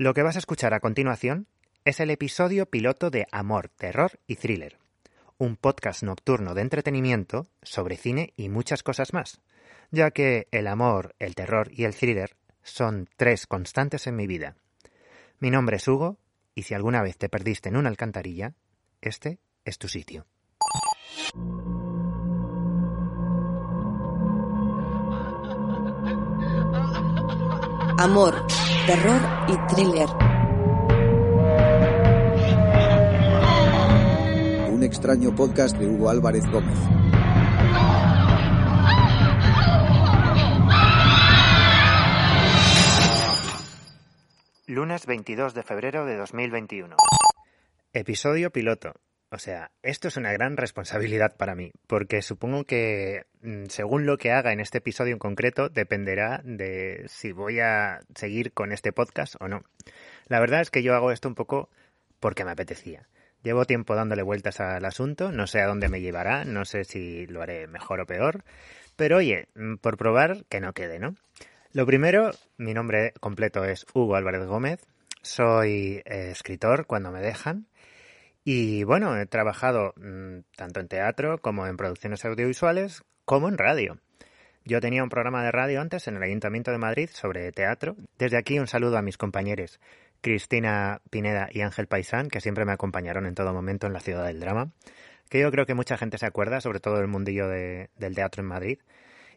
Lo que vas a escuchar a continuación es el episodio piloto de Amor, Terror y Thriller, un podcast nocturno de entretenimiento sobre cine y muchas cosas más, ya que el amor, el terror y el thriller son tres constantes en mi vida. Mi nombre es Hugo y si alguna vez te perdiste en una alcantarilla, este es tu sitio. Amor, terror y thriller. Un extraño podcast de Hugo Álvarez Gómez. Lunes 22 de febrero de 2021. Episodio piloto. O sea, esto es una gran responsabilidad para mí, porque supongo que mm, según lo que haga en este episodio en concreto, dependerá de si voy a seguir con este podcast o no. La verdad es que yo hago esto un poco porque me apetecía. Llevo tiempo dándole vueltas al asunto, no sé a dónde me llevará, no sé si lo haré mejor o peor, pero oye, mm, por probar que no quede, ¿no? Lo primero, mi nombre completo es Hugo Álvarez Gómez, soy eh, escritor cuando me dejan y bueno, he trabajado mmm, tanto en teatro como en producciones audiovisuales como en radio. Yo tenía un programa de radio antes en el Ayuntamiento de Madrid sobre teatro. Desde aquí un saludo a mis compañeros Cristina Pineda y Ángel Paisán, que siempre me acompañaron en todo momento en la ciudad del drama, que yo creo que mucha gente se acuerda, sobre todo el mundillo de, del teatro en Madrid.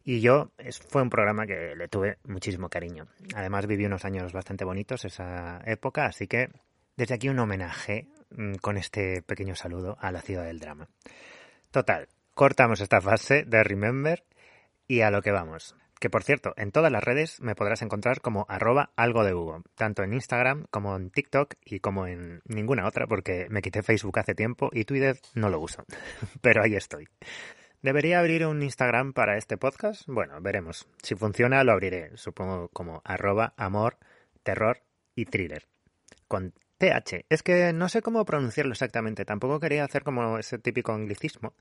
Y yo, fue un programa que le tuve muchísimo cariño. Además viví unos años bastante bonitos esa época, así que desde aquí un homenaje con este pequeño saludo a la ciudad del drama. Total, cortamos esta fase de Remember y a lo que vamos. Que por cierto, en todas las redes me podrás encontrar como arroba algo de Hugo, tanto en Instagram como en TikTok y como en ninguna otra, porque me quité Facebook hace tiempo y Twitter no lo uso. Pero ahí estoy. ¿Debería abrir un Instagram para este podcast? Bueno, veremos. Si funciona, lo abriré, supongo como arroba amor, terror y thriller. Con TH. Es que no sé cómo pronunciarlo exactamente. Tampoco quería hacer como ese típico anglicismo.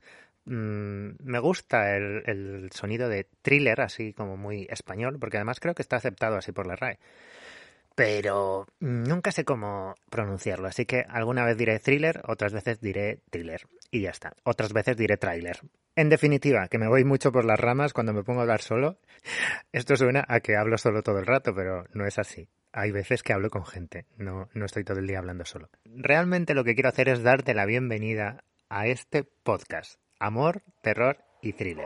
Mm, me gusta el, sonido de thriller, así como muy español, porque además creo que está aceptado así por la RAE. Pero nunca sé cómo pronunciarlo, así que alguna vez diré thriller, otras veces diré thriller. Y ya está. Otras veces diré trailer. En definitiva, que me voy mucho por las ramas cuando me pongo a hablar solo. Esto suena a que hablo solo todo el rato, pero no es así hay veces que hablo con gente, no, no estoy todo el día hablando solo. Realmente lo que quiero hacer es darte la bienvenida a este podcast, Amor, Terror y Thriller.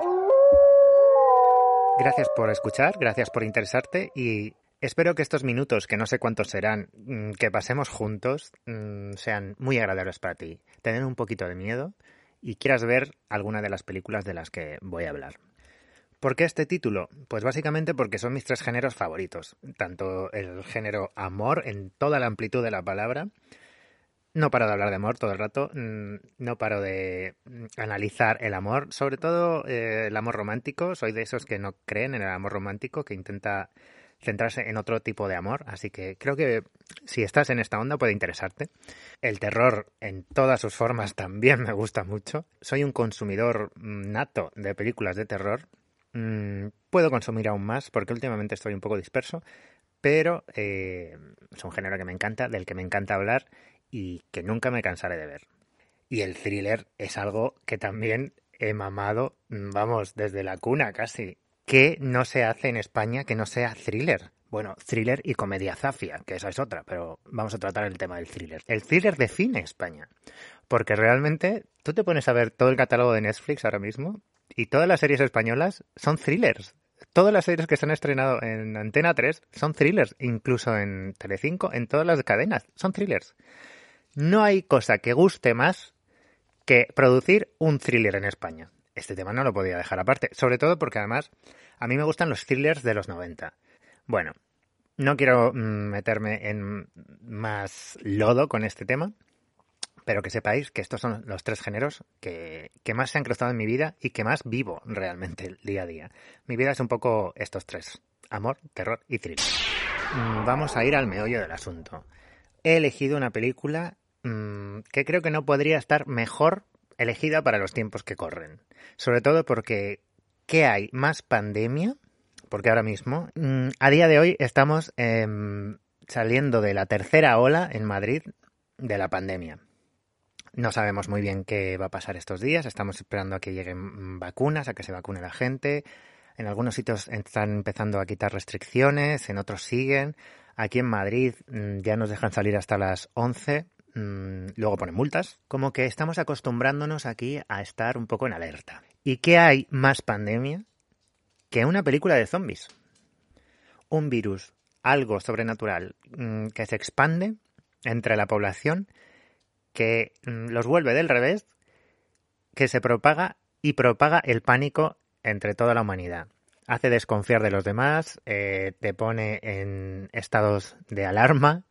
Gracias por escuchar, gracias por interesarte y espero que estos minutos, que no sé cuántos serán, mm, que pasemos juntos, mm, sean muy agradables para ti. Tener un poquito de miedo y quieras ver alguna de las películas de las que voy a hablar. ¿Por qué este título? Pues básicamente porque son mis tres géneros favoritos. Tanto el género amor en toda la amplitud de la palabra. No paro de hablar de amor todo el rato. mm, No paro de mm, analizar el amor. Sobre todo eh, el amor romántico. Soy de esos que no creen en el amor romántico, que intenta centrarse en otro tipo de amor. Así que creo que si estás en esta onda puede interesarte. El terror en todas sus formas también me gusta mucho. Soy un consumidor mm, nato de películas de terror mmm, puedo consumir aún más porque últimamente estoy un poco disperso, pero eh, es un género que me encanta, del que me encanta hablar y que nunca me cansaré de ver. Y el thriller es algo que también he mamado, vamos, desde la cuna casi. ¿Qué no se hace en España que no sea thriller? Bueno, thriller y comedia zafia, que esa es otra, pero vamos a tratar el tema del thriller. El thriller define España, porque realmente tú te pones a ver todo el catálogo de Netflix ahora mismo y todas las series españolas son thrillers. Todas las series que se han estrenado en Antena 3 son thrillers, incluso en Telecinco, en todas las cadenas, son thrillers. No hay cosa que guste más que producir un thriller en España. Este tema no lo podía dejar aparte, sobre todo porque además a mí me gustan los thrillers de los 90. Bueno, No quiero mm, meterme en más lodo con este tema, pero que sepáis que estos son los tres géneros que, más se han cruzado en mi vida y que más vivo realmente el día a día. Mi vida es un poco estos tres, amor, terror y thriller. Mm, vamos a ir al meollo del asunto. He elegido una película mmm, que creo que no podría estar mejor elegida para los tiempos que corren. Sobre todo porque, ¿qué hay? ¿Más pandemia? Porque ahora mismo, mmm, a día de hoy estamos eh, saliendo de la tercera ola en Madrid de la pandemia. No sabemos muy bien qué va a pasar estos días. Estamos esperando a que lleguen vacunas, a que se vacune la gente. En algunos sitios están empezando a quitar restricciones, en otros siguen. Aquí en Madrid mm, ya nos dejan salir hasta las 11, mm, luego ponen multas. Como que estamos acostumbrándonos aquí a estar un poco en alerta. ¿Y qué hay más pandemia que una película de zombies? Un virus, algo sobrenatural mm, que se expande entre la población que los vuelve del revés, que se propaga y propaga el pánico entre toda la humanidad. Hace desconfiar de los demás, eh, te pone en estados de alarma,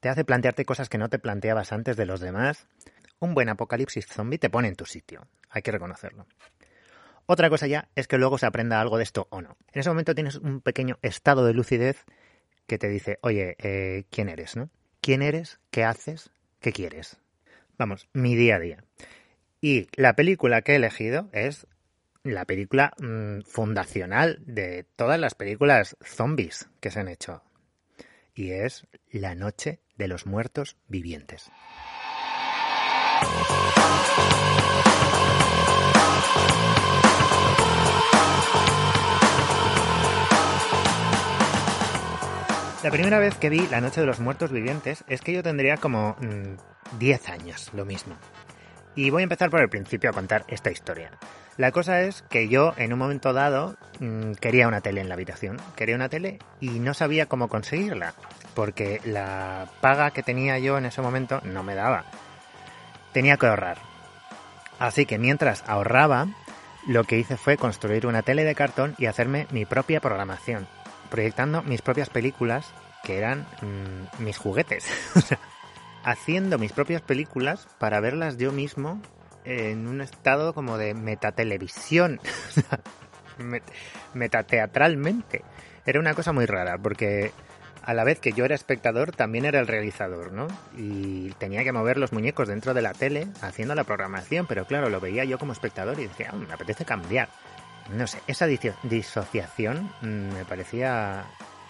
te hace plantearte cosas que no te planteabas antes de los demás. Un buen apocalipsis zombie te pone en tu sitio, hay que reconocerlo. Otra cosa ya es que luego se aprenda algo de esto o no. En ese momento tienes un pequeño estado de lucidez que te dice, oye, eh, ¿quién eres? ¿no? ¿Quién eres? ¿Qué haces? ¿Qué quieres? Vamos, mi día a día. Y la película que he elegido es la película mmm, fundacional de todas las películas zombies que se han hecho. Y es La Noche de los Muertos Vivientes. La primera vez que vi La Noche de los Muertos Vivientes es que yo tendría como mmm, 10 años, lo mismo. Y voy a empezar por el principio a contar esta historia. La cosa es que yo en un momento dado mmm, quería una tele en la habitación. Quería una tele y no sabía cómo conseguirla. Porque la paga que tenía yo en ese momento no me daba. Tenía que ahorrar. Así que mientras ahorraba, lo que hice fue construir una tele de cartón y hacerme mi propia programación proyectando mis propias películas que eran mmm, mis juguetes. o sea, haciendo mis propias películas para verlas yo mismo en un estado como de metatelevisión. Met metateatralmente. Era una cosa muy rara porque a la vez que yo era espectador también era el realizador, ¿no? Y tenía que mover los muñecos dentro de la tele haciendo la programación, pero claro, lo veía yo como espectador y decía, oh, me apetece cambiar no sé, esa disociación me parecía,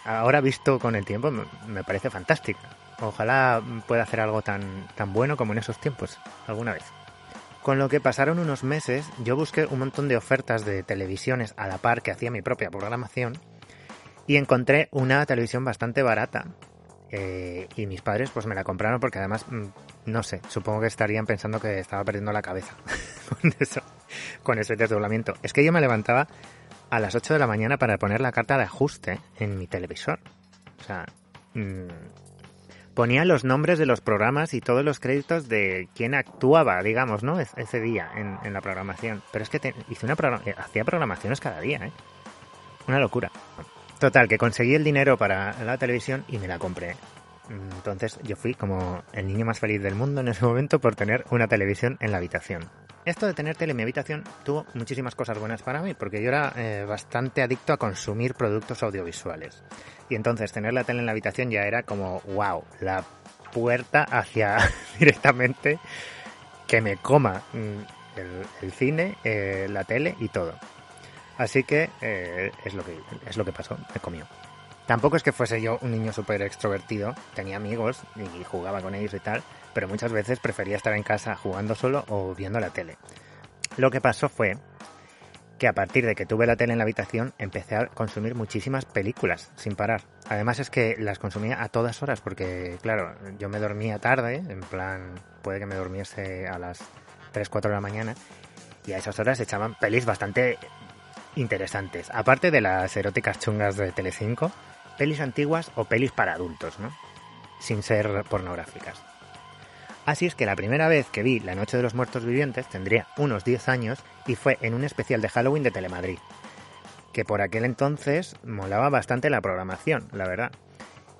ahora visto con el tiempo, me parece fantástica. Ojalá pueda hacer algo tan, tan bueno como en esos tiempos, alguna vez. Con lo que pasaron unos meses, yo busqué un montón de ofertas de televisiones a la par que hacía mi propia programación y encontré una televisión bastante barata. Eh, y mis padres pues me la compraron porque además, no sé, supongo que estarían pensando que estaba perdiendo la cabeza con eso con ese desdoblamiento. Es que yo me levantaba a las 8 de la mañana para poner la carta de ajuste en mi televisor. O sea, mmm, ponía los nombres de los programas y todos los créditos de quién actuaba, digamos, ¿no? ese día en, en la programación. Pero es que te, hice una eh, hacía programaciones cada día, ¿eh? Una locura. Total, que conseguí el dinero para la televisión y me la compré. Entonces yo fui como el niño más feliz del mundo en ese momento por tener una televisión en la habitación. Esto de tener tele en mi habitación tuvo muchísimas cosas buenas para mí, porque yo era eh, bastante adicto a consumir productos audiovisuales. Y entonces tener la tele en la habitación ya era como, wow, la puerta hacia directamente que me coma mm, el, cine, eh, la tele y todo. Así que eh, es, lo que es lo que pasó, me comió. Tampoco es que fuese yo un niño súper extrovertido, tenía amigos y jugaba con ellos y tal, pero muchas veces prefería estar en casa jugando solo o viendo la tele. Lo que pasó fue que a partir de que tuve la tele en la habitación empecé a consumir muchísimas películas sin parar. Además es que las consumía a todas horas porque, claro, yo me dormía tarde, en plan, puede que me durmiese a las 3, 4 de la mañana y a esas horas echaban pelis bastante interesantes. Aparte de las eróticas chungas de Telecinco, pelis antiguas o pelis para adultos, ¿no? Sin ser pornográficas. Así es que la primera vez que vi La Noche de los Muertos Vivientes tendría unos 10 años y fue en un especial de Halloween de Telemadrid, que por aquel entonces molaba bastante la programación, la verdad.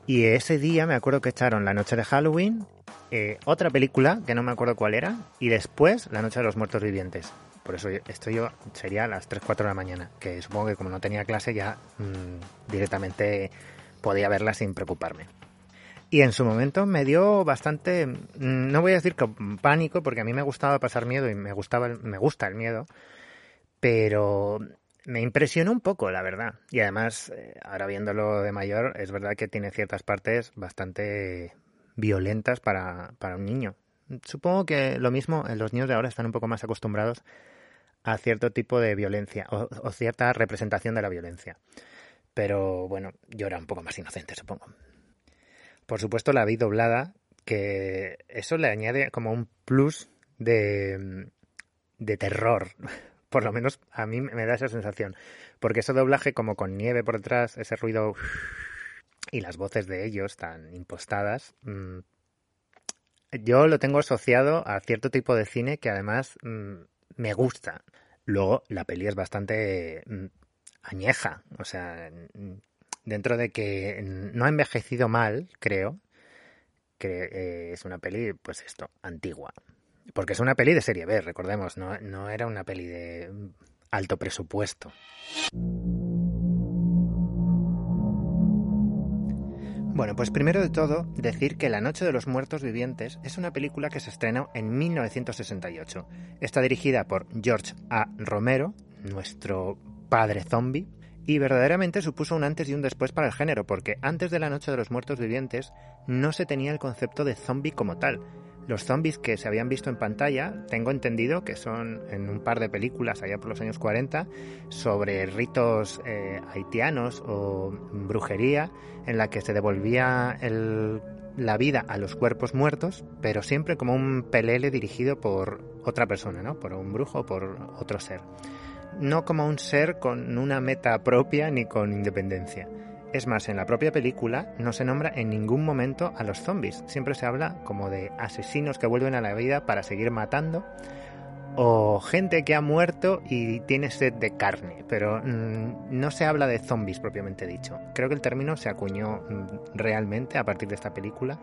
Y ese día me acuerdo que echaron La Noche de Halloween, eh, otra película, que no me acuerdo cuál era, y después La Noche de los Muertos Vivientes. Por eso esto yo sería a las 3, 4 de la mañana, que supongo que como no tenía clase ya mm, directamente podía verla sin preocuparme. Y en su momento me dio bastante, mm, no voy a decir que pánico, porque a mí me gustaba pasar miedo y me gustaba, me gusta el miedo, pero me impresionó un poco, la verdad. Y además, eh, ahora viéndolo de mayor, es verdad que tiene ciertas partes bastante violentas para, para un niño. Supongo que lo mismo, los niños de ahora están un poco más acostumbrados a cierto tipo de violencia o, cierta representación de la violencia. Pero bueno, yo era un poco más inocente, supongo. Por supuesto, la vi doblada, que eso le añade como un plus de, de terror. Por lo menos a mí me da esa sensación. Porque ese doblaje como con nieve por detrás, ese ruido y las voces de ellos tan impostadas, mm, yo lo tengo asociado a cierto tipo de cine que además mm, me gusta. Luego, la peli es bastante mm, añeja, o sea, dentro de que no ha envejecido mal, creo, que eh, es una peli, pues esto, antigua. Porque es una peli de serie B, recordemos, no, no era una peli de alto presupuesto. Bueno, pues primero de todo, decir que La Noche de los Muertos Vivientes es una película que se estrenó en 1968. Está dirigida por George A. Romero, nuestro padre zombie, y verdaderamente supuso un antes y un después para el género, porque antes de La Noche de los Muertos Vivientes no se tenía el concepto de zombie como tal, los zombies que se habían visto en pantalla, tengo entendido que son en un par de películas allá por los años 40 sobre ritos eh, haitianos o brujería en la que se devolvía la vida a los cuerpos muertos, pero siempre como un pelele dirigido por otra persona, ¿no? Por un brujo o por otro ser. No como un ser con una meta propia ni con independencia. Es más, en la propia película no se nombra en ningún momento a los zombies. Siempre se habla como de asesinos que vuelven a la vida para seguir matando o gente que ha muerto y tiene sed de carne, pero mm, no se habla de zombies propiamente dicho. Creo que el término se acuñó mm, realmente a partir de esta película,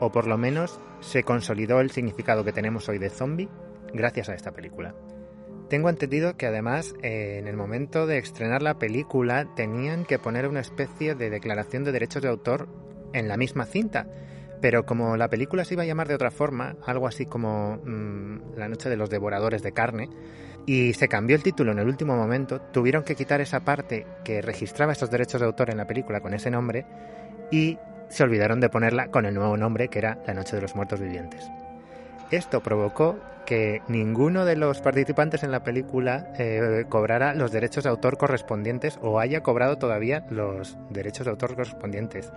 o por lo menos se consolidó el significado que tenemos hoy de zombie gracias a esta película. Tengo entendido que además eh, en el momento de estrenar la película tenían que poner una especie de declaración de derechos de autor en la misma cinta. Pero como la película se iba a llamar de otra forma, algo así como mm, La noche de los devoradores de carne, y se cambió el título en el último momento, tuvieron que quitar esa parte que registraba estos derechos de autor en la película con ese nombre y se olvidaron de ponerla con el nuevo nombre que era La noche de los muertos vivientes. Esto provocó que ninguno de los participantes en la película eh, cobrara los derechos de autor correspondientes o haya cobrado todavía los derechos de autor correspondientes.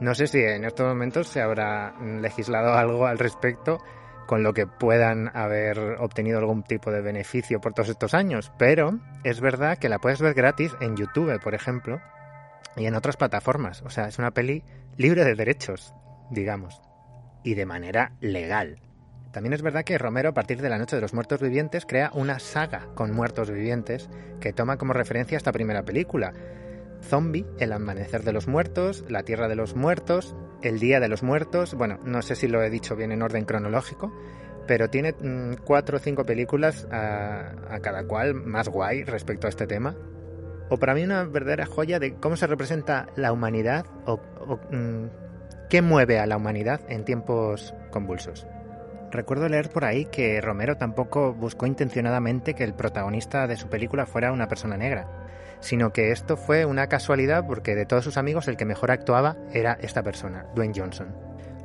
No sé si en estos momentos se habrá legislado algo al respecto con lo que puedan haber obtenido algún tipo de beneficio por todos estos años, pero es verdad que la puedes ver gratis en YouTube, por ejemplo, y en otras plataformas. O sea, es una peli libre de derechos, digamos, y de manera legal. También es verdad que Romero, a partir de La Noche de los Muertos Vivientes, crea una saga con muertos vivientes que toma como referencia esta primera película. Zombie, El Amanecer de los Muertos, La Tierra de los Muertos, El Día de los Muertos. Bueno, no sé si lo he dicho bien en orden cronológico, pero tiene mm, cuatro o cinco películas a, cada cual más guay respecto a este tema. O para mí una verdadera joya de cómo se representa la humanidad o, mm, qué mueve a la humanidad en tiempos convulsos. Recuerdo leer por ahí que Romero tampoco buscó intencionadamente que el protagonista de su película fuera una persona negra, sino que esto fue una casualidad porque de todos sus amigos el que mejor actuaba era esta persona, Dwayne Johnson.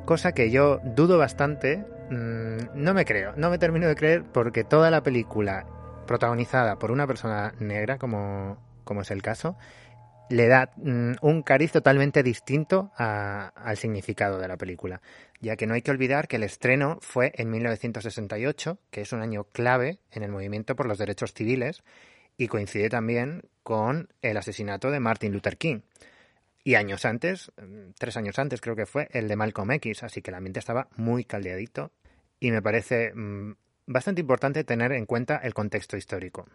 Cosa que yo dudo bastante, mm, no me creo, no me termino de creer porque toda la película protagonizada por una persona negra, como, como es el caso, le da mm, un cariz totalmente distinto al significado de la película, ya que no hay que olvidar que el estreno fue en 1968, que es un año clave en el movimiento por los derechos civiles, y coincide también con el asesinato de Martin Luther King. Y años antes, mm, tres años antes creo que fue, el de Malcolm X, así que el ambiente estaba muy caldeadito y me parece mm, bastante importante tener en cuenta el contexto histórico.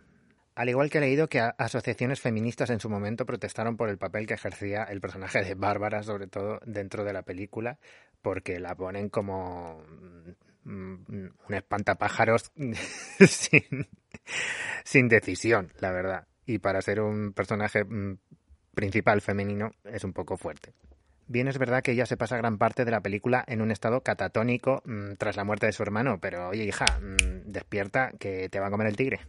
Al igual que he leído que asociaciones feministas en su momento protestaron por el papel que ejercía el personaje de Bárbara, sobre todo dentro de la película, porque la ponen como mm, un espantapájaros sin, sin decisión, la verdad. Y para ser un personaje mm, principal femenino es un poco fuerte. Bien es verdad que ella se pasa gran parte de la película en un estado catatónico mm, tras la muerte de su hermano, pero oye hija, mm, despierta que te va a comer el tigre.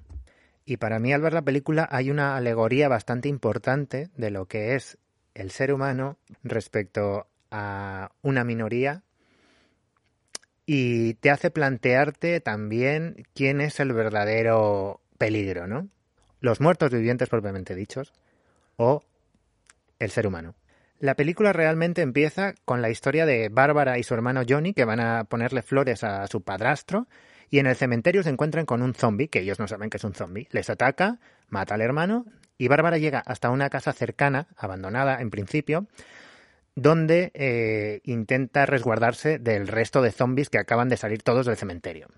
Y para mí al ver la película hay una alegoría bastante importante de lo que es el ser humano respecto a una minoría y te hace plantearte también quién es el verdadero peligro, ¿no? Los muertos vivientes propiamente dichos o el ser humano. La película realmente empieza con la historia de Bárbara y su hermano Johnny que van a ponerle flores a su padrastro y en el cementerio se encuentran con un zombie, que ellos no saben que es un zombie. Les ataca, mata al hermano y Bárbara llega hasta una casa cercana, abandonada en principio, donde eh, intenta resguardarse del resto de zombies que acaban de salir todos del cementerio.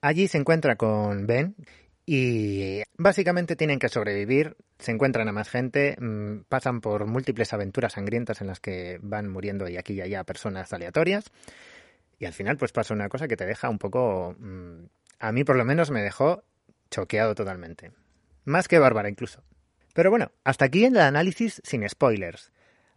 Allí se encuentra con Ben y básicamente tienen que sobrevivir, se encuentran a más gente, mm, pasan por múltiples aventuras sangrientas en las que van muriendo y aquí y allá personas aleatorias. Y al final pues pasa una cosa que te deja un poco... Mm, a mí por lo menos me dejó choqueado totalmente. Más que Bárbara incluso. Pero bueno, hasta aquí en el análisis sin spoilers.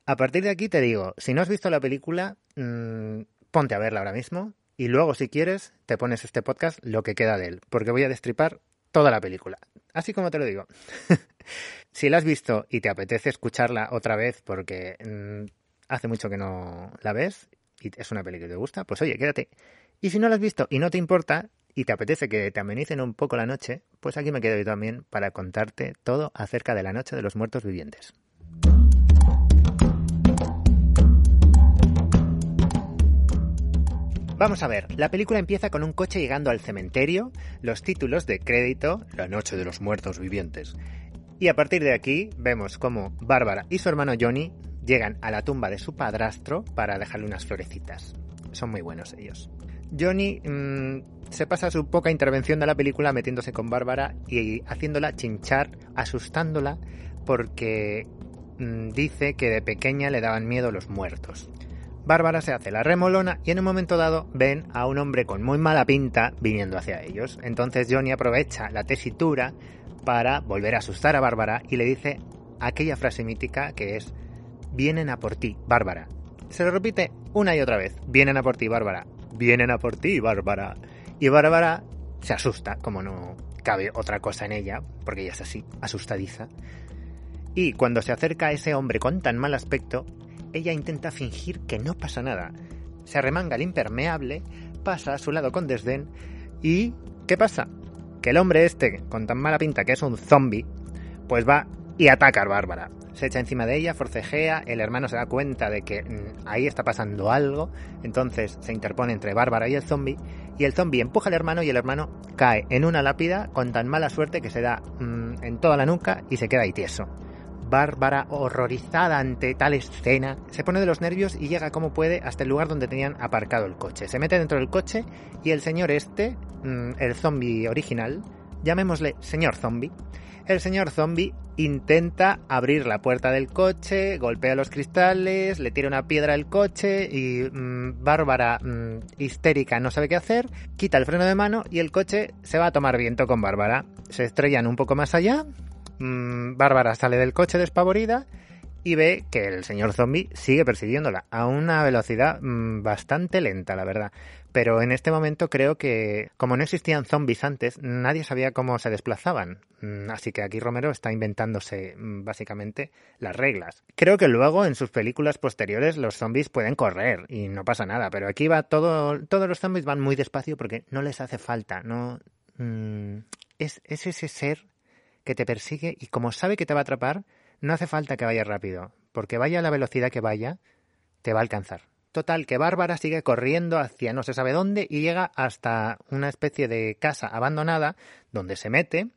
A partir de aquí te digo, si no has visto la película, mm, ponte a verla ahora mismo y luego si quieres te pones este podcast lo que queda de él, porque voy a destripar toda la película. Así como te lo digo. si la has visto y te apetece escucharla otra vez porque mm, hace mucho que no la ves y es una película que te gusta, pues oye, quédate. Y si no la has visto y no te importa y te apetece que te amenicen un poco la noche, pues aquí me quedo yo también para contarte todo acerca de la noche de los muertos vivientes. Vamos a ver, la película empieza con un coche llegando al cementerio, los títulos de crédito, La Noche de los Muertos Vivientes. Y a partir de aquí vemos cómo Bárbara y su hermano Johnny llegan a la tumba de su padrastro para dejarle unas florecitas. Son muy buenos ellos. Johnny mm, se pasa su poca intervención de la película metiéndose con Bárbara y haciéndola chinchar, asustándola porque mm, dice que de pequeña le daban miedo los muertos. Bárbara se hace la remolona y en un momento dado ven a un hombre con muy mala pinta viniendo hacia ellos. Entonces Johnny aprovecha la tesitura para volver a asustar a Bárbara y le dice aquella frase mítica que es vienen a por ti, Bárbara. Se lo repite una y otra vez, vienen a por ti, Bárbara, vienen a por ti, Bárbara. Y Bárbara se asusta, como no cabe otra cosa en ella, porque ella es así, asustadiza. Y cuando se acerca a ese hombre con tan mal aspecto, ella intenta fingir que no pasa nada. Se arremanga el impermeable, pasa a su lado con desdén y... ¿Qué pasa? Que el hombre este, con tan mala pinta que es un zombie, pues va y ataca a Bárbara. Se echa encima de ella, forcejea, el hermano se da cuenta de que mm, ahí está pasando algo, entonces se interpone entre Bárbara y el zombie, y el zombie empuja al hermano y el hermano cae en una lápida con tan mala suerte que se da mm, en toda la nuca y se queda ahí tieso. Bárbara, horrorizada ante tal escena, se pone de los nervios y llega como puede hasta el lugar donde tenían aparcado el coche. Se mete dentro del coche y el señor este, mm, el zombie original, llamémosle señor zombie, el señor zombie intenta abrir la puerta del coche, golpea los cristales, le tira una piedra al coche y mm, Bárbara, mm, histérica, no sabe qué hacer, quita el freno de mano y el coche se va a tomar viento con Bárbara. Se estrellan un poco más allá, Mm, Bárbara sale del coche despavorida y ve que el señor zombie sigue persiguiéndola a una velocidad mm, bastante lenta, la verdad. Pero en este momento creo que, como no existían zombies antes, nadie sabía cómo se desplazaban. Mm, así que aquí Romero está inventándose básicamente las reglas. Creo que luego en sus películas posteriores los zombies pueden correr y no pasa nada, pero aquí va todo, todos los zombies van muy despacio porque no les hace falta, no es, es ese ser que te persigue y como sabe que te va a atrapar, no hace falta que vaya rápido, porque vaya a la velocidad que vaya, te va a alcanzar. Total, que Bárbara sigue corriendo hacia no se sabe dónde y llega hasta una especie de casa abandonada donde se mete.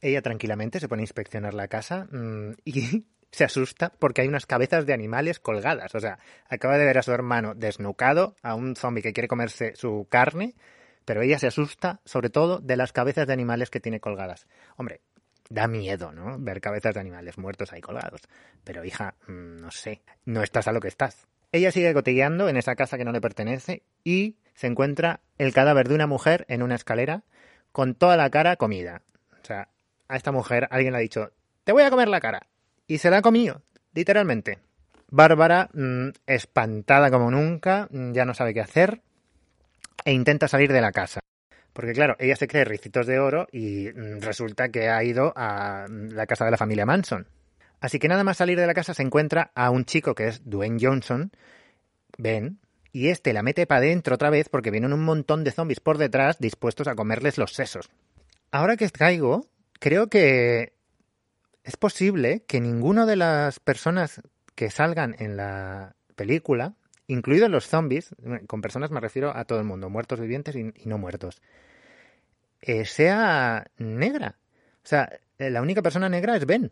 Ella tranquilamente se pone a inspeccionar la casa mm, y se asusta porque hay unas cabezas de animales colgadas. O sea, acaba de ver a su hermano desnucado, a un zombie que quiere comerse su carne, pero ella se asusta sobre todo de las cabezas de animales que tiene colgadas. Hombre, da miedo, ¿no? Ver cabezas de animales muertos ahí colgados. Pero hija, mm, no sé, no estás a lo que estás. Ella sigue cotilleando en esa casa que no le pertenece y se encuentra el cadáver de una mujer en una escalera con toda la cara comida. O sea, a esta mujer alguien le ha dicho, te voy a comer la cara. Y se la ha comido, literalmente. Bárbara, mm, espantada como nunca, mm, ya no sabe qué hacer e intenta salir de la casa. Porque claro, ella se cree ricitos de oro y mm, resulta que ha ido a la casa de la familia Manson. Así que nada más salir de la casa se encuentra a un chico que es Dwayne Johnson, Ben, y este la mete para adentro otra vez porque vienen un montón de zombies por detrás dispuestos a comerles los sesos. Ahora que caigo, creo que es posible que ninguno de las personas que salgan en la película, incluidos los zombies, con personas me refiero a todo el mundo, muertos vivientes y, no muertos, eh, sea negra. O sea, eh, la única persona negra es Ben.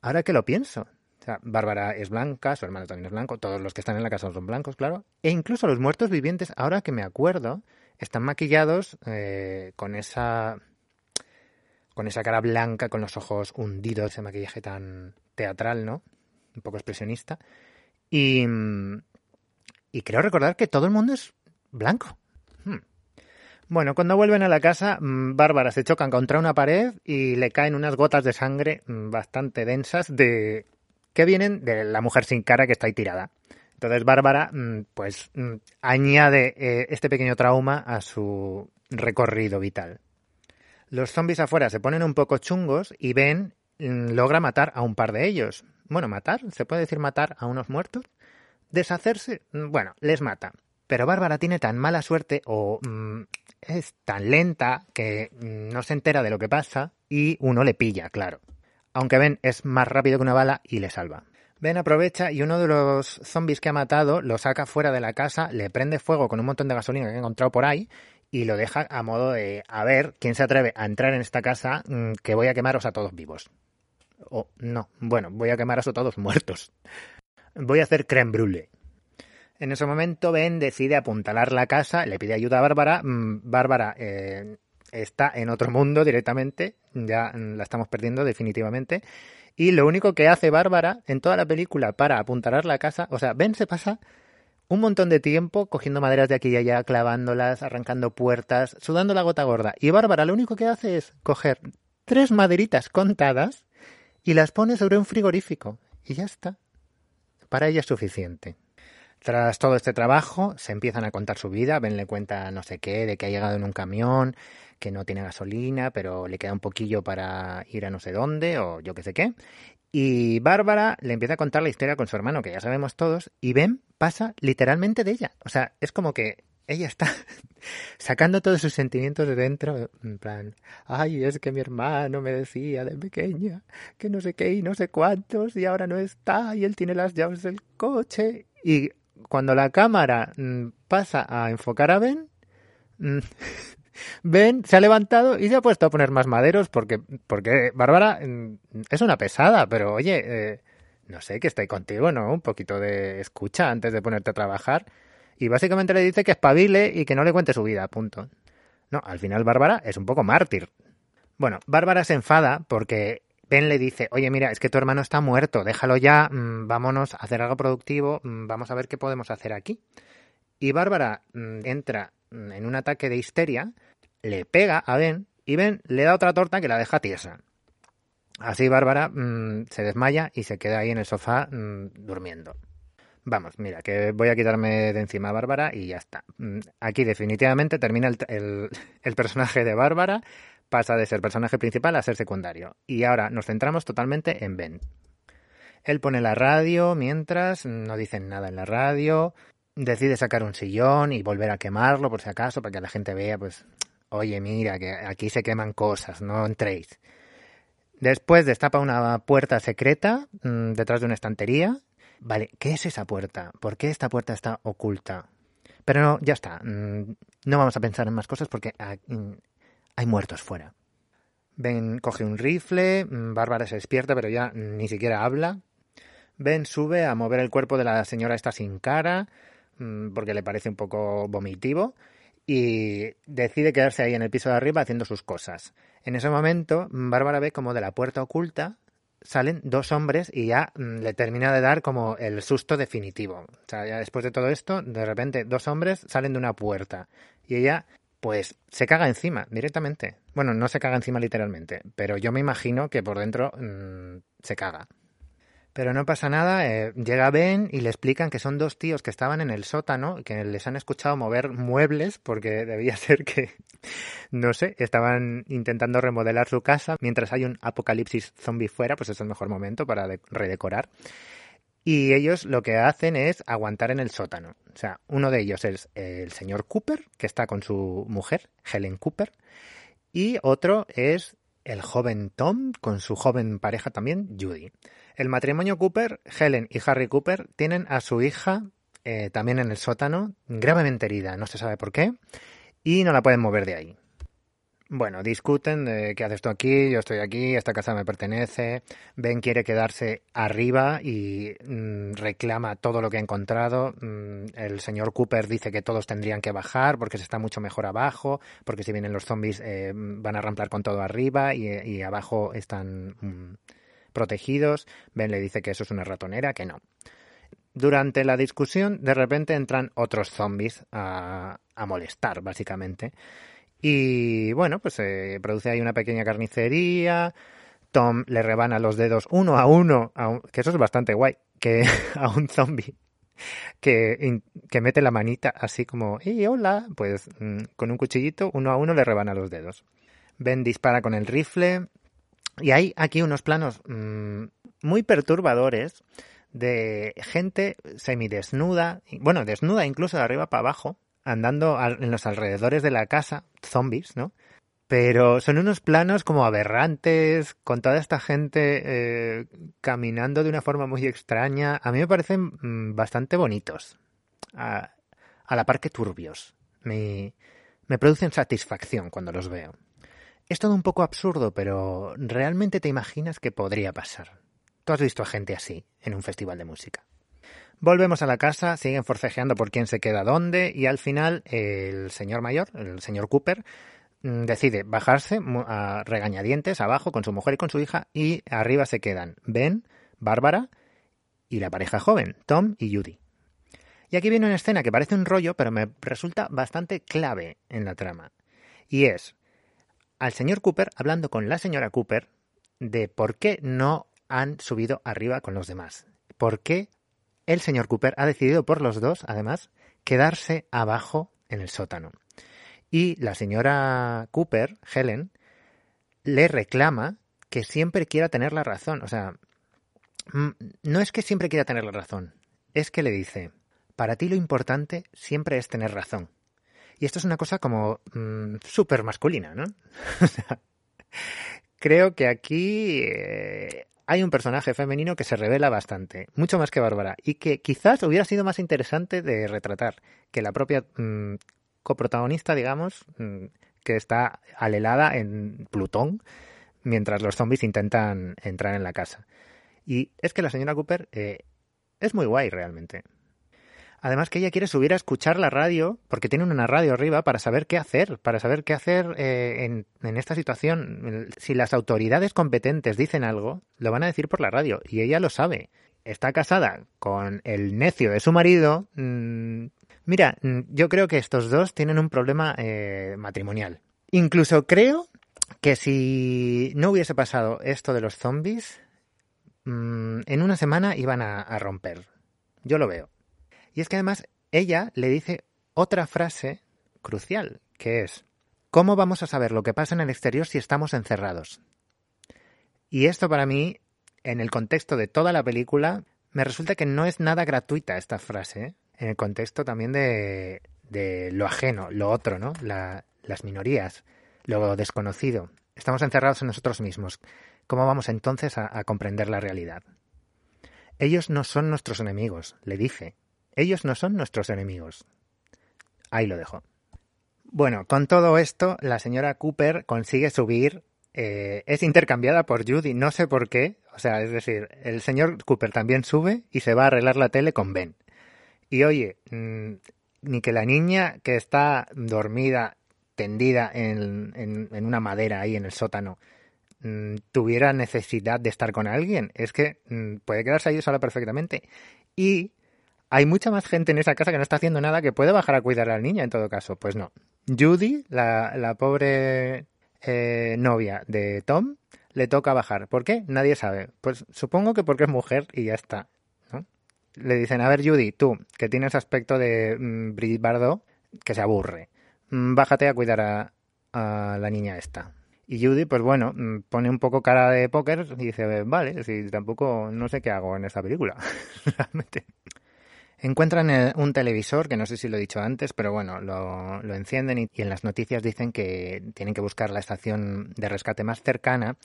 Ahora que lo pienso. O sea, Bárbara es blanca, su hermano también es blanco, todos los que están en la casa son blancos, claro. E incluso los muertos vivientes, ahora que me acuerdo, están maquillados eh, con esa con esa cara blanca, con los ojos hundidos, ese maquillaje tan teatral, ¿no? Un poco expresionista. Y, y creo recordar que todo el mundo es blanco. Hmm. Bueno, cuando vuelven a la casa, mm, Bárbara se chocan contra una pared y le caen unas gotas de sangre mm, bastante densas de que vienen de la mujer sin cara que está ahí tirada. Entonces Bárbara, mm, pues, añade eh, este pequeño trauma a su recorrido vital. Los zombies afuera se ponen un poco chungos y Ben logra matar a un par de ellos. Bueno, matar, se puede decir matar a unos muertos. Deshacerse, bueno, les mata. Pero Bárbara tiene tan mala suerte o mm, es tan lenta que mm, no se entera de lo que pasa y uno le pilla, claro. Aunque Ben es más rápido que una bala y le salva. Ben aprovecha y uno de los zombies que ha matado lo saca fuera de la casa, le prende fuego con un montón de gasolina que ha encontrado por ahí y lo deja a modo de a ver quién se atreve a entrar en esta casa mm, que voy a quemaros a todos vivos. O no, bueno, voy a quemaros a todos muertos. Voy a hacer creme brûlée. En ese momento Ben decide apuntalar la casa, le pide ayuda a Bárbara. Mm, Bárbara eh, está en otro mundo directamente, ya mm, la estamos perdiendo definitivamente. Y lo único que hace Bárbara en toda la película para apuntalar la casa, o sea, Ben se pasa un montón de tiempo cogiendo maderas de aquí y allá, clavándolas, arrancando puertas, sudando la gota gorda. Y Bárbara lo único que hace es coger tres maderitas contadas y las pone sobre un frigorífico. Y ya está. Para ella es suficiente. Tras todo este trabajo, se empiezan a contar su vida. Ben le cuenta no sé qué, de que ha llegado en un camión, que no tiene gasolina, pero le queda un poquillo para ir a no sé dónde, o yo qué sé qué. Y Bárbara le empieza a contar la historia con su hermano, que ya sabemos todos, y Ben pasa literalmente de ella. O sea, es como que ella está sacando todos sus sentimientos de dentro, en plan, ay, es que mi hermano me decía de pequeña que no sé qué y no sé cuántos, y ahora no está, y él tiene las llaves del coche. Y cuando la cámara mm, pasa a enfocar a Ben, mm, Ben se ha levantado y se ha puesto a poner más maderos porque, porque Bárbara mm, es una pesada, pero oye, eh, no sé, que ahí contigo, ¿no? Un poquito de escucha antes de ponerte a trabajar. Y básicamente le dice que espabile y que no le cuente su vida, punto. No, al final Bárbara es un poco mártir. Bueno, Bárbara se enfada porque Ben le dice, oye, mira, es que tu hermano está muerto, déjalo ya, mm, vámonos a hacer algo productivo, mm, vamos a ver qué podemos hacer aquí. Y Bárbara entra en un ataque de histeria, le pega a Ben y Ben le da otra torta que la deja tiesa. Así Bárbara mm, se desmaya y se queda ahí en el sofá mm, durmiendo. Vamos, mira, que voy a quitarme de encima a Bárbara y ya está. Mm, aquí definitivamente termina el, el personaje de Bárbara, pasa de ser personaje principal a ser secundario. Y ahora nos centramos totalmente en Ben. Él pone la radio mientras no dicen nada en la radio, decide sacar un sillón y volver a quemarlo por si acaso, para que la gente vea, pues, oye, mira, que aquí se queman cosas, no entréis. Después destapa una puerta secreta mm, detrás de una estantería. Vale, ¿qué es esa puerta? ¿Por qué esta puerta está oculta? Pero no, ya está. Mm, no vamos a pensar en más cosas porque mm, hay muertos fuera. Ben coge un rifle, Bárbara se despierta pero ya ni siquiera habla. Ben sube a mover el cuerpo de la señora esta sin cara, Mm, porque le parece un poco vomitivo. y decide quedarse ahí en el piso de arriba haciendo sus cosas. En ese momento, Bárbara ve como de la puerta oculta salen dos hombres y ya mm, le termina de dar como el susto definitivo. O sea, ya después de todo esto, de repente dos hombres salen de una puerta y ella pues se caga encima directamente. Bueno, no se caga encima literalmente, pero yo me imagino que por dentro mmm, se caga. Pero no pasa nada, eh, llega Ben y le explican que son dos tíos que estaban en el sótano, que les han escuchado mover muebles, porque debía ser que, no sé, estaban intentando remodelar su casa, mientras hay un apocalipsis zombie fuera, pues es el mejor momento para redecorar. Y ellos lo que hacen es aguantar en el sótano. O sea, uno de ellos es el señor Cooper, que está con su mujer, Helen Cooper, y otro es el joven Tom, con su joven pareja también, Judy. El matrimonio Cooper, Helen y Harry Cooper, tienen a su hija eh, también en el sótano, gravemente herida, no se sabe por qué, y no la pueden mover de ahí. Bueno, discuten de qué haces tú aquí, yo estoy aquí, esta casa me pertenece. Ben quiere quedarse arriba y mm, reclama todo lo que ha encontrado. Mm, el señor Cooper dice que todos tendrían que bajar porque se está mucho mejor abajo, porque si vienen los zombies eh, van a ramplar con todo arriba y, abajo están mm, protegidos. Ben le dice que eso es una ratonera, que no. Durante la discusión, de repente entran otros zombies a, a molestar, básicamente. Y bueno, pues se produce ahí una pequeña carnicería. Tom le rebana los dedos uno a uno, que eso es bastante guay, que a un zombie que, que mete la manita así como, ¡y hola! Pues mm, con un cuchillito, uno a uno le rebana los dedos. Ben dispara con el rifle, y hay aquí unos planos mmm, muy perturbadores de gente semidesnuda, bueno, desnuda incluso de arriba para abajo, andando en los alrededores de la casa, zombies, ¿no? Pero son unos planos como aberrantes, con toda esta gente eh, caminando de una forma muy extraña. A mí me parecen mm, bastante bonitos, a, a, la par que turbios. Me, me producen satisfacción cuando los veo. Es todo un poco absurdo, pero realmente te imaginas que podría pasar. Tú has visto a gente así en un festival de música. Volvemos a la casa, siguen forcejeando por quién se queda dónde y al final el señor mayor, el señor Cooper, mm, decide bajarse a regañadientes abajo con su mujer y con su hija y arriba se quedan Ben, Bárbara y la pareja joven, Tom y Judy. Y aquí viene una escena que parece un rollo, pero me resulta bastante clave en la trama. Y es al señor Cooper hablando con la señora Cooper de por qué no han subido arriba con los demás. ¿Por qué el señor Cooper ha decidido por los dos, además, quedarse abajo en el sótano. Y la señora Cooper, Helen, le reclama que siempre quiera tener la razón. O sea, mm, no es que siempre quiera tener la razón, es que le dice, para ti lo importante siempre es tener razón. Y esto es una cosa como mmm, súper masculina, ¿no? creo que aquí eh, hay un personaje femenino que se revela bastante, mucho más que Bárbara, y que quizás hubiera sido más interesante de retratar que la propia mmm, coprotagonista, digamos, mmm, que está alelada en Plutón mientras los zombies intentan entrar en la casa. Y es que la señora Cooper eh, es muy guay realmente. Además que ella quiere subir a escuchar la radio, porque tiene una radio arriba, para saber qué hacer, para saber qué hacer eh, en, esta situación. Si las autoridades competentes dicen algo, lo van a decir por la radio, y ella lo sabe. Está casada con el necio de su marido. Mmm, mira, yo creo que estos dos tienen un problema eh, matrimonial. Incluso creo que si no hubiese pasado esto de los zombies, mmm, en una semana iban a romper. Yo lo veo. Y es que además ella le dice otra frase crucial, que es, ¿cómo vamos a saber lo que pasa en el exterior si estamos encerrados? Y esto para mí, en el contexto de toda la película, me resulta que no es nada gratuita esta frase, ¿eh? en el contexto también de, lo ajeno, lo otro, ¿no? La, las minorías, lo desconocido. Estamos encerrados en nosotros mismos. ¿Cómo vamos entonces a comprender la realidad? Ellos no son nuestros enemigos, le dice, ellos no son nuestros enemigos. Ahí lo dejo. Bueno, con todo esto, la señora Cooper consigue subir. Eh, es intercambiada por Judy, no sé por qué. O sea, es decir, el señor Cooper también sube y se va a arreglar la tele con Ben. Y oye, mmm, ni que la niña que está dormida, tendida en, en, una madera ahí en el sótano, mm, tuviera necesidad de estar con alguien. Es que mm, puede quedarse ahí sola perfectamente. Y hay mucha más gente en esa casa que no está haciendo nada que puede bajar a cuidar a la niña en todo caso. Pues no. Judy, la, pobre eh, novia de Tom, le toca bajar. ¿Por qué? Nadie sabe. Pues supongo que porque es mujer y ya está. ¿no? Le dicen, a ver Judy, tú, que tienes aspecto de Bardot, que se aburre. Mm, bájate a cuidar a, a la niña esta. Y Judy, pues bueno, mm, pone un poco cara de póker y dice, vale, si tampoco no sé qué hago en esta película. Realmente. Encuentran un televisor, que no sé si lo he dicho antes, pero bueno, lo, encienden y, en las noticias dicen que tienen que buscar la estación de rescate más cercana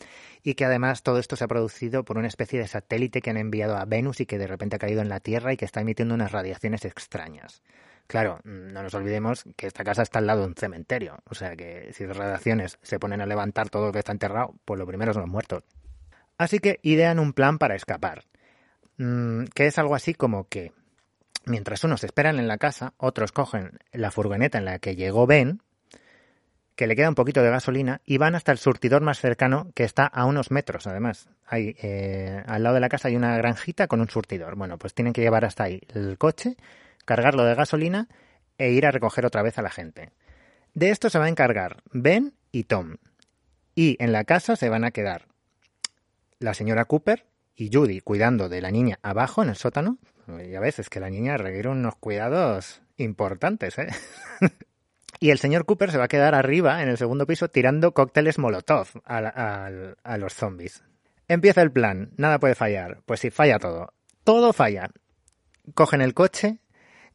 y que además todo esto se ha producido por una especie de satélite que han enviado a Venus y que de repente ha caído en la Tierra y que está emitiendo unas radiaciones extrañas. Claro, no nos olvidemos que esta casa está al lado de un cementerio, o sea que si las radiaciones se ponen a levantar todo lo que está enterrado, pues lo primero son los muertos. Así que idean un plan para escapar, mm, que es algo así como que Mientras unos esperan en la casa, otros cogen la furgoneta en la que llegó Ben, que le queda un poquito de gasolina, y van hasta el surtidor más cercano, que está a unos metros, además. Hay, eh, al lado de la casa hay una granjita con un surtidor. Bueno, pues tienen que llevar hasta ahí el coche, cargarlo de gasolina e ir a recoger otra vez a la gente. De esto se va a encargar Ben y Tom. Y en la casa se van a quedar la señora Cooper y Judy cuidando de la niña abajo en el sótano, y a veces que la niña requiere unos cuidados importantes, ¿eh? y el señor Cooper se va a quedar arriba, en el segundo piso, tirando cócteles Molotov a, a los zombies. Empieza el plan, nada puede fallar. Pues sí, falla todo. Todo falla. Cogen el coche,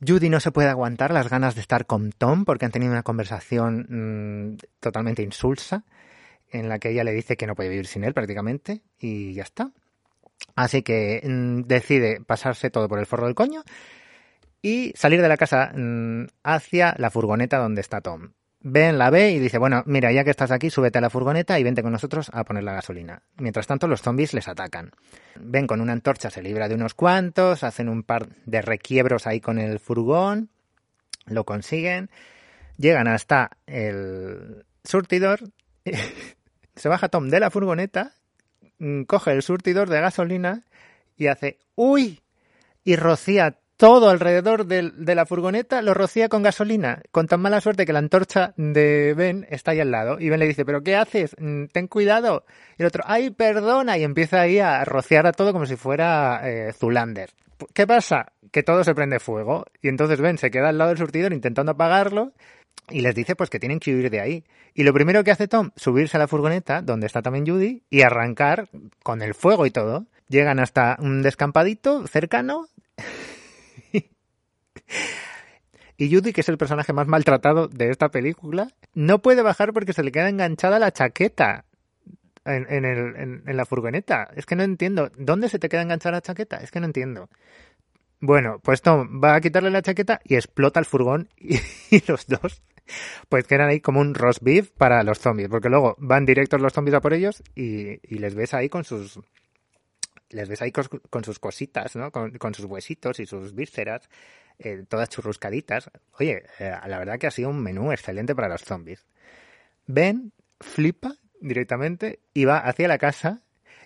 Judy no se puede aguantar las ganas de estar con Tom porque han tenido una conversación mmm, totalmente insulsa en la que ella le dice que no puede vivir sin él prácticamente y ya está. Así que mm, decide pasarse todo por el forro del coño y salir de la casa mm, hacia la furgoneta donde está Tom. Ben la ve y dice, bueno, mira, ya que estás aquí, súbete a la furgoneta y vente con nosotros a poner la gasolina. Mientras tanto, los zombies les atacan. Ben con una antorcha se libra de unos cuantos, hacen un par de requiebros ahí con el furgón, lo consiguen, llegan hasta el surtidor, se baja Tom de la furgoneta coge el surtidor de gasolina y hace ¡Uy! y rocía todo alrededor de, de, la furgoneta, lo rocía con gasolina, con tan mala suerte que la antorcha de Ben está ahí al lado. Y Ben le dice, ¿pero qué haces? Mm, ten cuidado. Y el otro, ¡ay, perdona! Y empieza ahí a rociar a todo como si fuera eh, Zulander. ¿Qué pasa? Que todo se prende fuego. Y entonces Ben se queda al lado del surtidor intentando apagarlo y les dice pues que tienen que huir de ahí. Y lo primero que hace Tom, subirse a la furgoneta, donde está también Judy, y arrancar con el fuego y todo. Llegan hasta un descampadito cercano. y Judy, que es el personaje más maltratado de esta película, no puede bajar porque se le queda enganchada la chaqueta. En, en la furgoneta. Es que no entiendo. ¿Dónde se te queda enganchada la chaqueta? Es que no entiendo. Bueno, pues Tom va a quitarle la chaqueta y explota el furgón y, los dos pues quedan ahí como un roast beef para los zombies, porque luego van directos los zombies a por ellos y, les ves ahí con sus les ves ahí con, sus cositas, ¿no? Con, sus huesitos y sus vísceras, eh, todas churruscaditas. Oye, eh, la verdad que ha sido un menú excelente para los zombies. Ben flipa directamente y va hacia la casa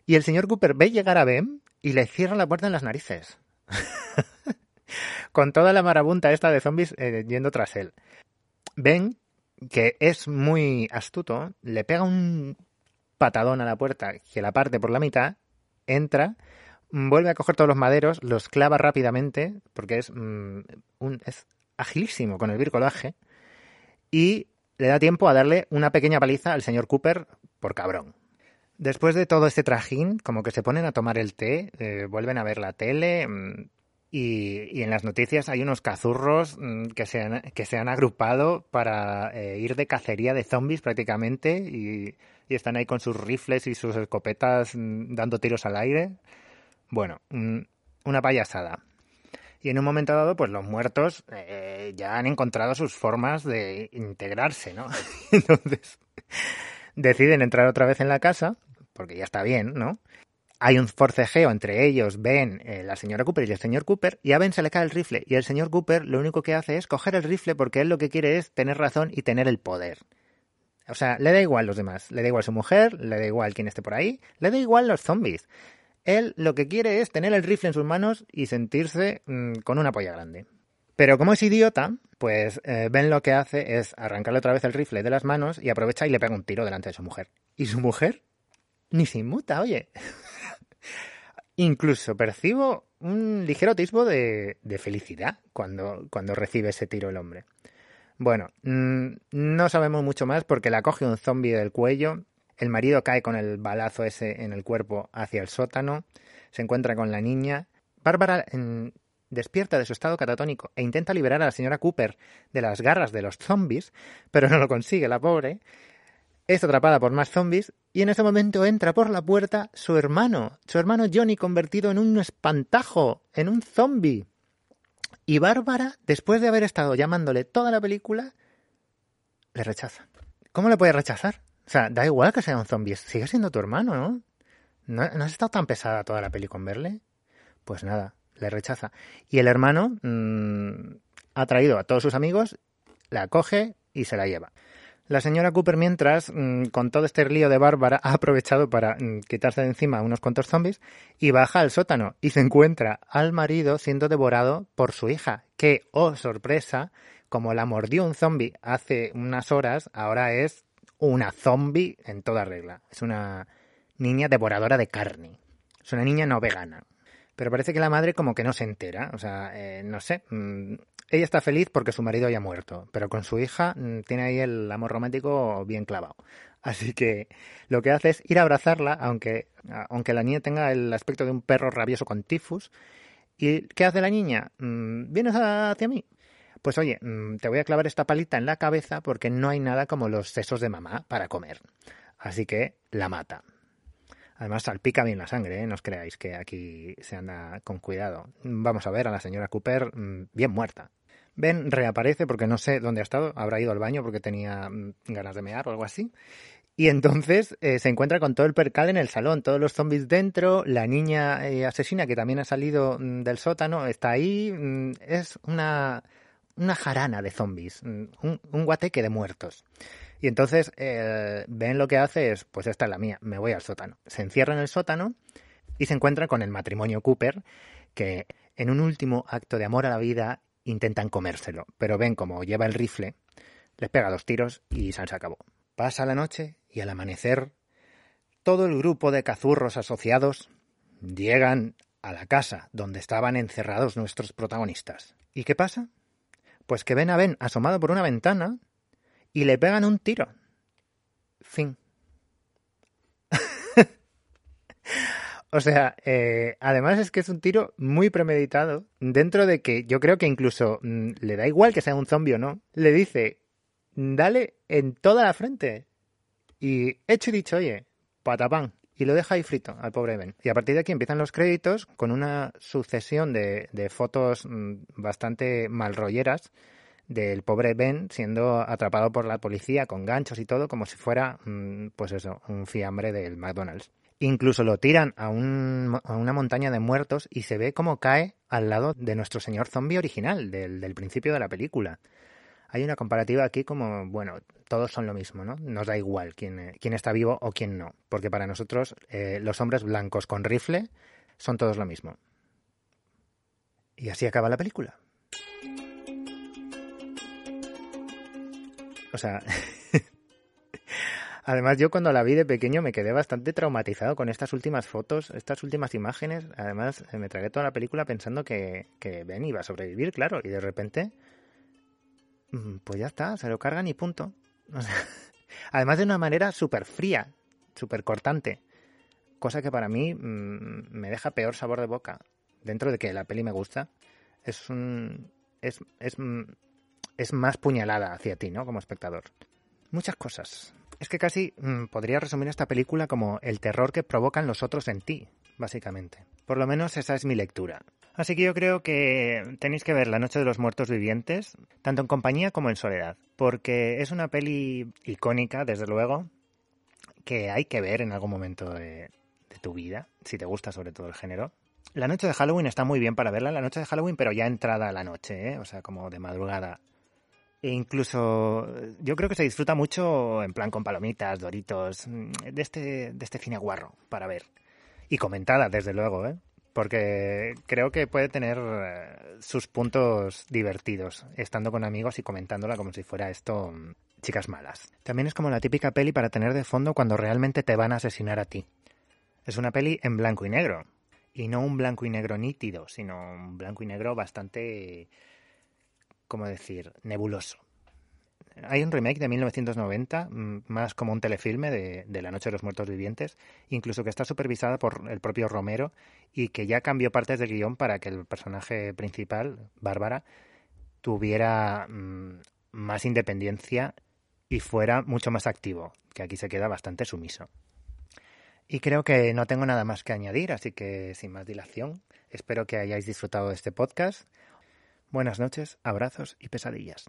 y el señor Cooper ve llegar a Ben y le cierra la puerta en las narices. Con toda la marabunta esta de zombies eh, yendo tras él. Ben, que es muy astuto, le pega un patadón a la puerta que la parte por la mitad, entra, vuelve a coger todos los maderos, los clava rápidamente, porque es, mm, un, es agilísimo con el vircolaje, y le da tiempo a darle una pequeña paliza al señor Cooper por cabrón. Después de todo este trajín, como que se ponen a tomar el té, eh, vuelven a ver la tele, mm, y, en las noticias hay unos cazurros mm, que se han, que se han agrupado para eh, ir de cacería de zombies prácticamente y, están ahí con sus rifles y sus escopetas mm, dando tiros al aire. Bueno, una payasada. Y en un momento dado, pues los muertos eh, ya han encontrado sus formas de integrarse, ¿no? Entonces deciden entrar otra vez en la casa, porque ya está bien, ¿no? hay un forcejeo entre ellos, Ben, eh, la señora Cooper y el señor Cooper, y a Ben se le cae el rifle. Y el señor Cooper lo único que hace es coger el rifle porque él lo que quiere es tener razón y tener el poder. O sea, le da igual los demás, le da igual su mujer, le da igual quien esté por ahí, le da igual los zombies. Él lo que quiere es tener el rifle en sus manos y sentirse mm, con una polla grande. Pero como es idiota, pues eh, Ben lo que hace es arrancarle otra vez el rifle de las manos y aprovecha y le pega un tiro delante de su mujer. Y su mujer ni se inmuta, oye. Incluso percibo un ligero atisbo de, felicidad cuando, cuando recibe ese tiro el hombre. Bueno, mm, no sabemos mucho más porque la coge un zombie del cuello, el marido cae con el balazo ese en el cuerpo hacia el sótano, se encuentra con la niña. Bárbara despierta de su estado catatónico e intenta liberar a la señora Cooper de las garras de los zombies, pero no lo consigue, la pobre. Es atrapada por más zombies y en ese momento entra por la puerta su hermano, su hermano Johnny convertido en un espantajo, en un zombie. Y Bárbara, después de haber estado llamándole toda la película, le rechaza. ¿Cómo le puede rechazar? O sea, da igual que sea un zombie, sigue siendo tu hermano, ¿no? ¿No, has estado tan pesada toda la peli con verle? Pues nada, le rechaza. Y el hermano mmm, ha traído a todos sus amigos, la coge y se la lleva. La señora Cooper, mientras, mm, con todo este lío de Bárbara, ha aprovechado para mm, quitarse de encima unos cuantos zombies y baja al sótano y se encuentra al marido siendo devorado por su hija, que, oh sorpresa, como la mordió un zombie hace unas horas, ahora es una zombie en toda regla. Es una niña devoradora de carne. Es una niña no vegana. Pero parece que la madre como que no se entera. O sea, eh, no sé. Mm, ella está feliz porque su marido haya muerto, pero con su hija mm, tiene ahí el amor romántico bien clavado. Así que lo que hace es ir a abrazarla, aunque, aunque la niña tenga el aspecto de un perro rabioso con tifus. ¿Y qué hace la niña? Mm, ¿Vienes hacia mí? Pues oye, te voy a clavar esta palita en la cabeza porque no hay nada como los sesos de mamá para comer. Así que la mata. Además salpica bien la sangre, ¿eh? no os creáis que aquí se anda con cuidado. Vamos a ver a la señora Cooper bien muerta. Ben reaparece porque no sé dónde ha estado, habrá ido al baño porque tenía mm, ganas de mear o algo así. Y entonces eh, se encuentra con todo el percal en el salón, todos los zombies dentro, la niña eh, asesina que también ha salido mm, del sótano está ahí. Mm, es una, una jarana de zombies, un, guateque de muertos. Y entonces eh, Ben lo que hace es, pues esta es la mía, me voy al sótano. Se encierra en el sótano y se encuentra con el matrimonio Cooper, que en un último acto de amor a la vida intentan comérselo, pero ven como lleva el rifle, les pega dos tiros y se acabó. Pasa la noche y al amanecer todo el grupo de cazurros asociados llegan a la casa donde estaban encerrados nuestros protagonistas. ¿Y qué pasa? Pues que ven a Ben asomado por una ventana y le pegan un tiro. Fin. O sea, eh, además es que es un tiro muy premeditado, dentro de que yo creo que incluso mm, le da igual que sea un zombie o no, le dice, dale en toda la frente. Y hecho y dicho, oye, patapán. Y lo deja ahí frito al pobre Ben. Y a partir de aquí empiezan los créditos con una sucesión de, de fotos mm, bastante malrolleras del pobre Ben siendo atrapado por la policía con ganchos y todo como si fuera, mm, pues eso, un fiambre del McDonald's. Incluso lo tiran a, una montaña de muertos y se ve como cae al lado de nuestro señor zombie original, del, principio de la película. Hay una comparativa aquí como, bueno, todos son lo mismo, ¿no? Nos da igual quién, eh, quién está vivo o quién no, porque para nosotros eh, los hombres blancos con rifle son todos lo mismo. Y así acaba la película. O sea, Además, yo cuando la vi de pequeño me quedé bastante traumatizado con estas últimas fotos, estas últimas imágenes. Además, eh, me tragué toda la película pensando que, que Ben iba a sobrevivir, claro, y de repente, mm, pues ya está, se lo cargan y punto. además de una manera súper fría, súper cortante, cosa que para mí mm, me deja peor sabor de boca. Dentro de que la peli me gusta, es un... es, es, mm, es más puñalada hacia ti, ¿no? Como espectador. Muchas cosas. Es que casi mm, podría resumir esta película como el terror que provocan los otros en ti, básicamente. Por lo menos esa es mi lectura. Así que yo creo que tenéis que ver La Noche de los Muertos Vivientes, tanto en compañía como en soledad, porque es una peli icónica, desde luego, que hay que ver en algún momento de, tu vida, si te gusta sobre todo el género. La noche de Halloween está muy bien para verla, la noche de Halloween, pero ya entrada la noche, ¿eh? o sea, como de madrugada. E incluso yo creo que se disfruta mucho en plan con palomitas, doritos, mm, de este, de este cine guarro para ver. Y comentada, desde luego, ¿eh? porque creo que puede tener eh, sus puntos divertidos, estando con amigos y comentándola como si fuera esto mm, chicas malas. También es como la típica peli para tener de fondo cuando realmente te van a asesinar a ti. Es una peli en blanco y negro, y no un blanco y negro nítido, sino un blanco y negro bastante, ¿cómo decir?, nebuloso. Hay un remake de 1990, mm, más como un telefilme de, La Noche de los Muertos Vivientes, incluso que está supervisada por el propio Romero y que ya cambió partes del guion para que el personaje principal, Bárbara, tuviera mm, más independencia y fuera mucho más activo, que aquí se queda bastante sumiso. Y creo que no tengo nada más que añadir, así que sin más dilación, espero que hayáis disfrutado de este podcast. Buenas noches, abrazos y pesadillas.